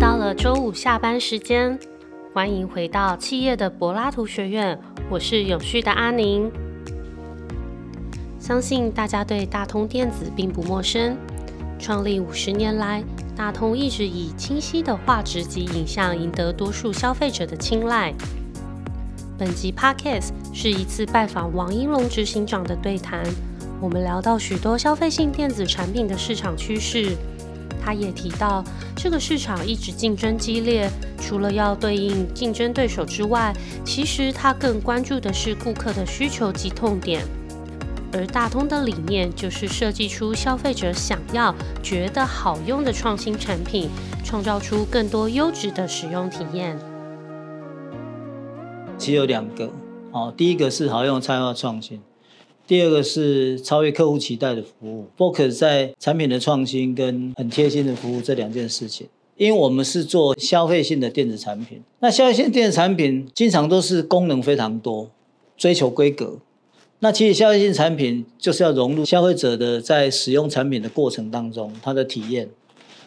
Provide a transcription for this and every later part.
到了周五下班时间，欢迎回到企业的柏拉图学院，我是永续的阿宁。相信大家对大通电子并不陌生，创立五十年来，大通一直以清晰的画质及影像赢得多数消费者的青睐。本集 Podcast 是一次拜访王英龙执行长的对谈，我们聊到许多消费性电子产品的市场趋势。他也提到，这个市场一直竞争激烈，除了要对应竞争对手之外，其实他更关注的是顾客的需求及痛点。而大通的理念就是设计出消费者想要、觉得好用的创新产品，创造出更多优质的使用体验。其实有两个，哦，第一个是好用、差化创新。第二个是超越客户期待的服务，focus 在产品的创新跟很贴心的服务这两件事情。因为我们是做消费性的电子产品，那消费性电子产品经常都是功能非常多，追求规格。那其实消费性产品就是要融入消费者的在使用产品的过程当中，它的体验。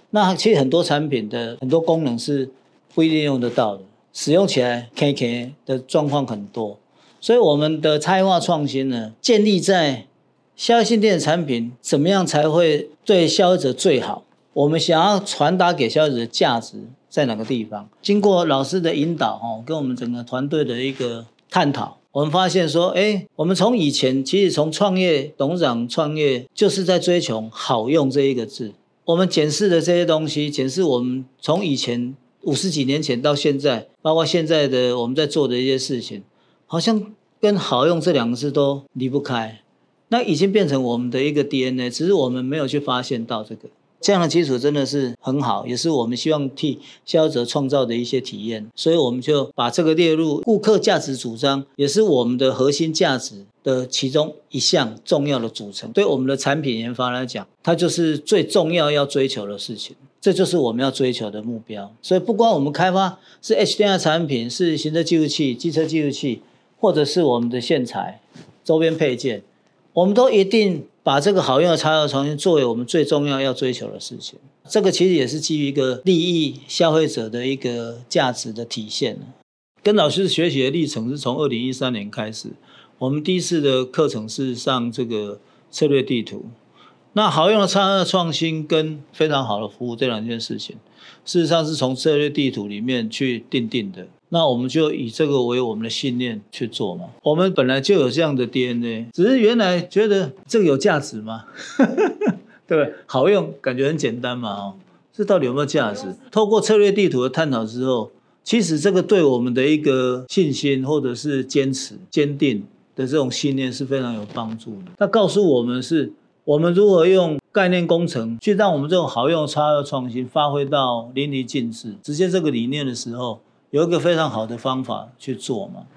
那其实很多产品的很多功能是不一定用得到的，使用起来 K K 的状况很多。所以我们的差异化创新呢，建立在消费性电子产品怎么样才会对消费者最好？我们想要传达给消费者的价值在哪个地方？经过老师的引导哦，跟我们整个团队的一个探讨，我们发现说，哎，我们从以前其实从创业董事长创业就是在追求好用这一个字。我们检视的这些东西，检视我们从以前五十几年前到现在，包括现在的我们在做的一些事情。好像跟好用这两个字都离不开，那已经变成我们的一个 DNA，只是我们没有去发现到这个这样的基础真的是很好，也是我们希望替消费者创造的一些体验，所以我们就把这个列入顾客价值主张，也是我们的核心价值的其中一项重要的组成。对我们的产品研发来讲，它就是最重要要追求的事情。这就是我们要追求的目标。所以不光我们开发是 HDR 产品，是行车记录器、机车记录器。或者是我们的线材、周边配件，我们都一定把这个好用的材料重新作为我们最重要要追求的事情。这个其实也是基于一个利益消费者的一个价值的体现。跟老师学习的历程是从二零一三年开始，我们第一次的课程是上这个策略地图。那好用的差异创新跟非常好的服务这两件事情，事实上是从策略地图里面去定定的。那我们就以这个为我们的信念去做嘛。我们本来就有这样的 DNA，只是原来觉得这个有价值吗？对不对？好用，感觉很简单嘛。哦，这到底有没有价值？透过策略地图的探讨之后，其实这个对我们的一个信心或者是坚持、坚定的这种信念是非常有帮助的。它告诉我们是，我们如何用概念工程去让我们这种好用、差的创新发挥到淋漓尽致，实现这个理念的时候。有一个非常好的方法去做嘛？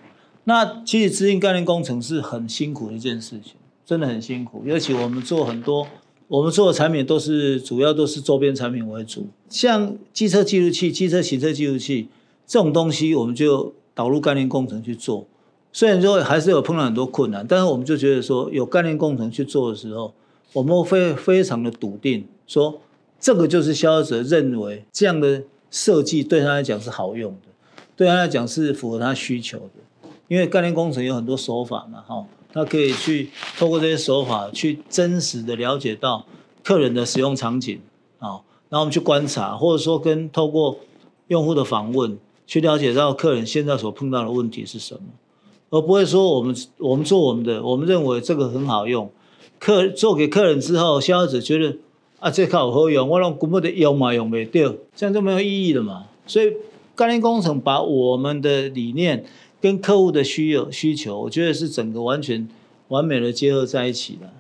那其实资讯概念工程是很辛苦的一件事情，真的很辛苦。尤其我们做很多，我们做的产品都是主要都是周边产品为主，像机车记录器、机车行车记录器这种东西，我们就导入概念工程去做。虽然说还是有碰到很多困难，但是我们就觉得说，有概念工程去做的时候，我们会非常的笃定，说这个就是消费者认为这样的设计对他来讲是好用的。对他来讲是符合他需求的，因为概念工程有很多手法嘛，哈，他可以去透过这些手法去真实的了解到客人的使用场景，啊，然后我们去观察，或者说跟透过用户的访问去了解到客人现在所碰到的问题是什么，而不会说我们我们做我们的，我们认为这个很好用，客做给客人之后，消费者觉得啊这靠好用，我让根本的用嘛用没掉，这样就没有意义了嘛，所以。概念工程把我们的理念跟客户的需要需求，我觉得是整个完全完美的结合在一起的。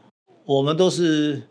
我们都是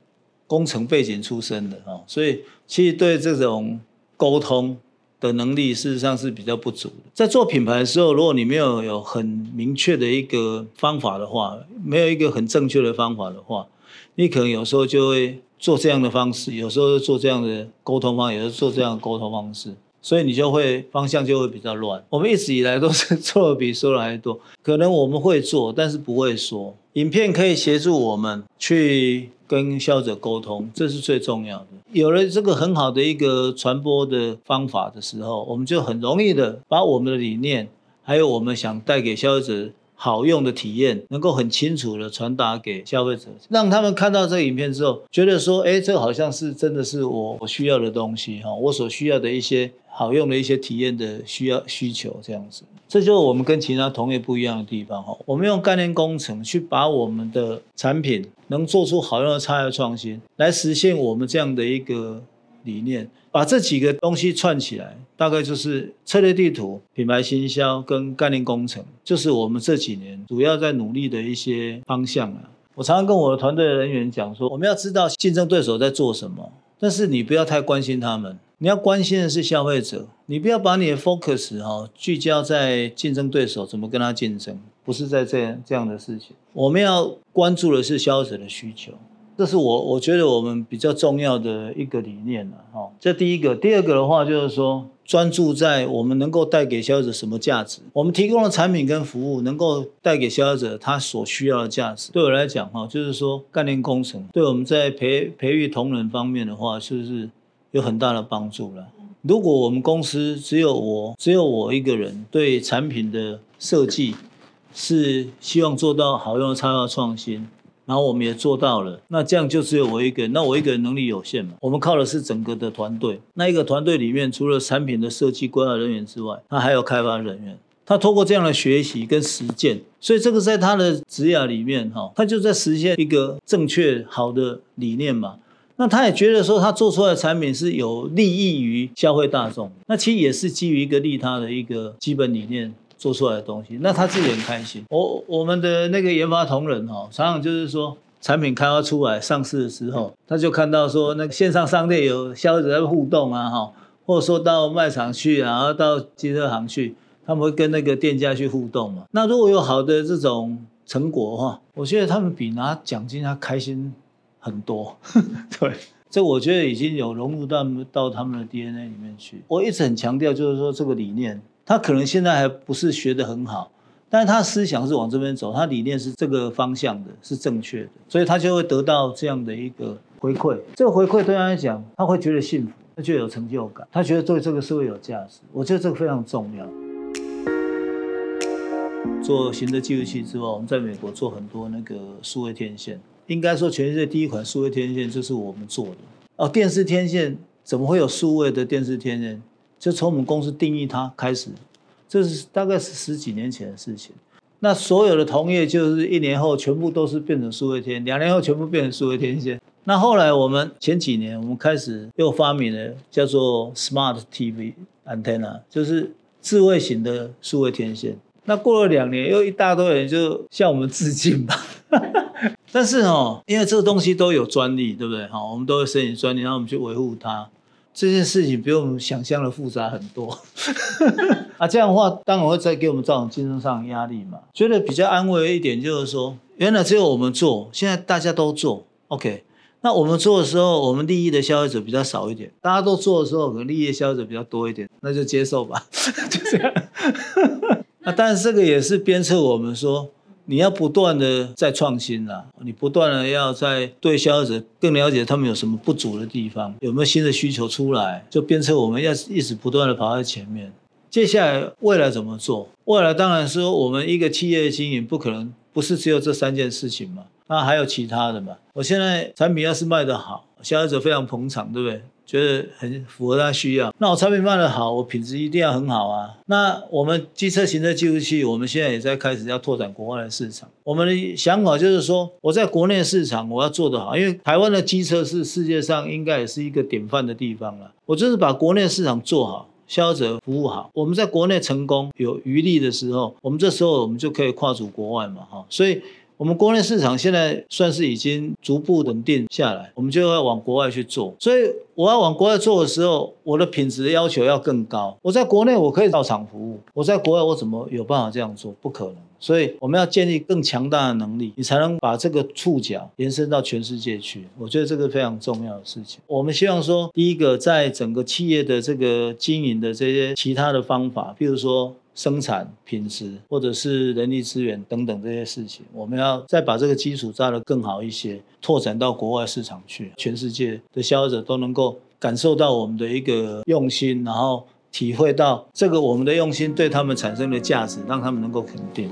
工程背景出身的哦，所以其实对这种沟通的能力，事实上是比较不足的。在做品牌的时候，如果你没有有很明确的一个方法的话，没有一个很正确的方法的话，你可能有时候就会做这样的方式，有时候做这样的沟通方，有时候做这样的沟通方式。所以你就会方向就会比较乱。我们一直以来都是做的比说的还多，可能我们会做，但是不会说。影片可以协助我们去跟消费者沟通，这是最重要的。有了这个很好的一个传播的方法的时候，我们就很容易的把我们的理念，还有我们想带给消费者。好用的体验能够很清楚的传达给消费者，让他们看到这个影片之后，觉得说，哎，这好像是真的是我我需要的东西哈，我所需要的一些好用的一些体验的需要需求这样子，这就是我们跟其他同业不一样的地方哈。我们用概念工程去把我们的产品能做出好用的差异创新，来实现我们这样的一个理念。把这几个东西串起来，大概就是策略地图、品牌行销跟概念工程，就是我们这几年主要在努力的一些方向啊。我常常跟我的团队的人员讲说，我们要知道竞争对手在做什么，但是你不要太关心他们，你要关心的是消费者。你不要把你的 focus 哈聚焦在竞争对手怎么跟他竞争，不是在这样这样的事情。我们要关注的是消费者的需求。这是我我觉得我们比较重要的一个理念了，哈。这第一个，第二个的话就是说，专注在我们能够带给消费者什么价值，我们提供的产品跟服务能够带给消费者他所需要的价值。对我来讲，哈，就是说概念工程对我们在培培育同仁方面的话，是不是有很大的帮助了？如果我们公司只有我只有我一个人对产品的设计是希望做到好用的差异创新。然后我们也做到了，那这样就只有我一个人，那我一个人能力有限嘛？我们靠的是整个的团队。那一个团队里面，除了产品的设计规划人员之外，他还有开发人员。他通过这样的学习跟实践，所以这个在他的职业里面，哈，他就在实现一个正确好的理念嘛。那他也觉得说，他做出来的产品是有利益于消费大众，那其实也是基于一个利他的一个基本理念。做出来的东西，那他自己很开心。我我们的那个研发同仁哈，常常就是说，产品开发出来上市的时候，他就看到说，那个线上商店有消费者在互动啊，哈，或者说到卖场去，然后到机车行去，他们会跟那个店家去互动嘛。那如果有好的这种成果哈，我觉得他们比拿奖金他开心很多。对，这我觉得已经有融入到到他们的 DNA 里面去。我一直很强调，就是说这个理念。他可能现在还不是学得很好，但是他思想是往这边走，他理念是这个方向的，是正确的，所以他就会得到这样的一个回馈。这个回馈对他来讲，他会觉得幸福，他就有成就感，他觉得对这个社会有价值。我觉得这个非常重要。做行车记录器之外，我们在美国做很多那个数位天线，应该说全世界第一款数位天线就是我们做的。哦，电视天线怎么会有数位的电视天线？就从我们公司定义它开始，这是大概是十几年前的事情。那所有的同业就是一年后全部都是变成数位天，两年后全部变成数位天线。那后来我们前几年我们开始又发明了叫做 Smart TV Antenna，就是智慧型的数位天线。那过了两年，又一大堆人就向我们致敬吧。但是哦，因为这个东西都有专利，对不对？好，我们都会申请专利，然后我们去维护它。这件事情比我们想象的复杂很多，啊，这样的话当然会再给我们造成竞争上的压力嘛。觉得比较安慰一点就是说，原来只有我们做，现在大家都做，OK。那我们做的时候，我们利益的消费者比较少一点，大家都做的时候，可能利益的消费者比较多一点，那就接受吧，就这样。那 但是这个也是鞭策我们说。你要不断的在创新啦，你不断的要在对消费者更了解他们有什么不足的地方，有没有新的需求出来，就鞭策我们要一直不断的跑在前面。接下来未来怎么做？未来当然说我们一个企业的经营不可能不是只有这三件事情嘛，那还有其他的嘛。我现在产品要是卖得好，消费者非常捧场，对不对？觉得很符合他需要，那我产品卖的好，我品质一定要很好啊。那我们机车行车记录器，我们现在也在开始要拓展国外的市场。我们的想法就是说，我在国内市场我要做得好，因为台湾的机车是世界上应该也是一个典范的地方了。我就是把国内市场做好，消费者服务好。我们在国内成功有余力的时候，我们这时候我们就可以跨足国外嘛，哈。所以。我们国内市场现在算是已经逐步稳定下来，我们就要往国外去做。所以我要往国外做的时候，我的品质要求要更高。我在国内我可以到场服务，我在国外我怎么有办法这样做？不可能。所以我们要建立更强大的能力，你才能把这个触角延伸到全世界去。我觉得这个非常重要的事情。我们希望说，第一个，在整个企业的这个经营的这些其他的方法，比如说生产品质，或者是人力资源等等这些事情，我们要再把这个基础扎得更好一些，拓展到国外市场去，全世界的消费者都能够感受到我们的一个用心，然后体会到这个我们的用心对他们产生的价值，让他们能够肯定。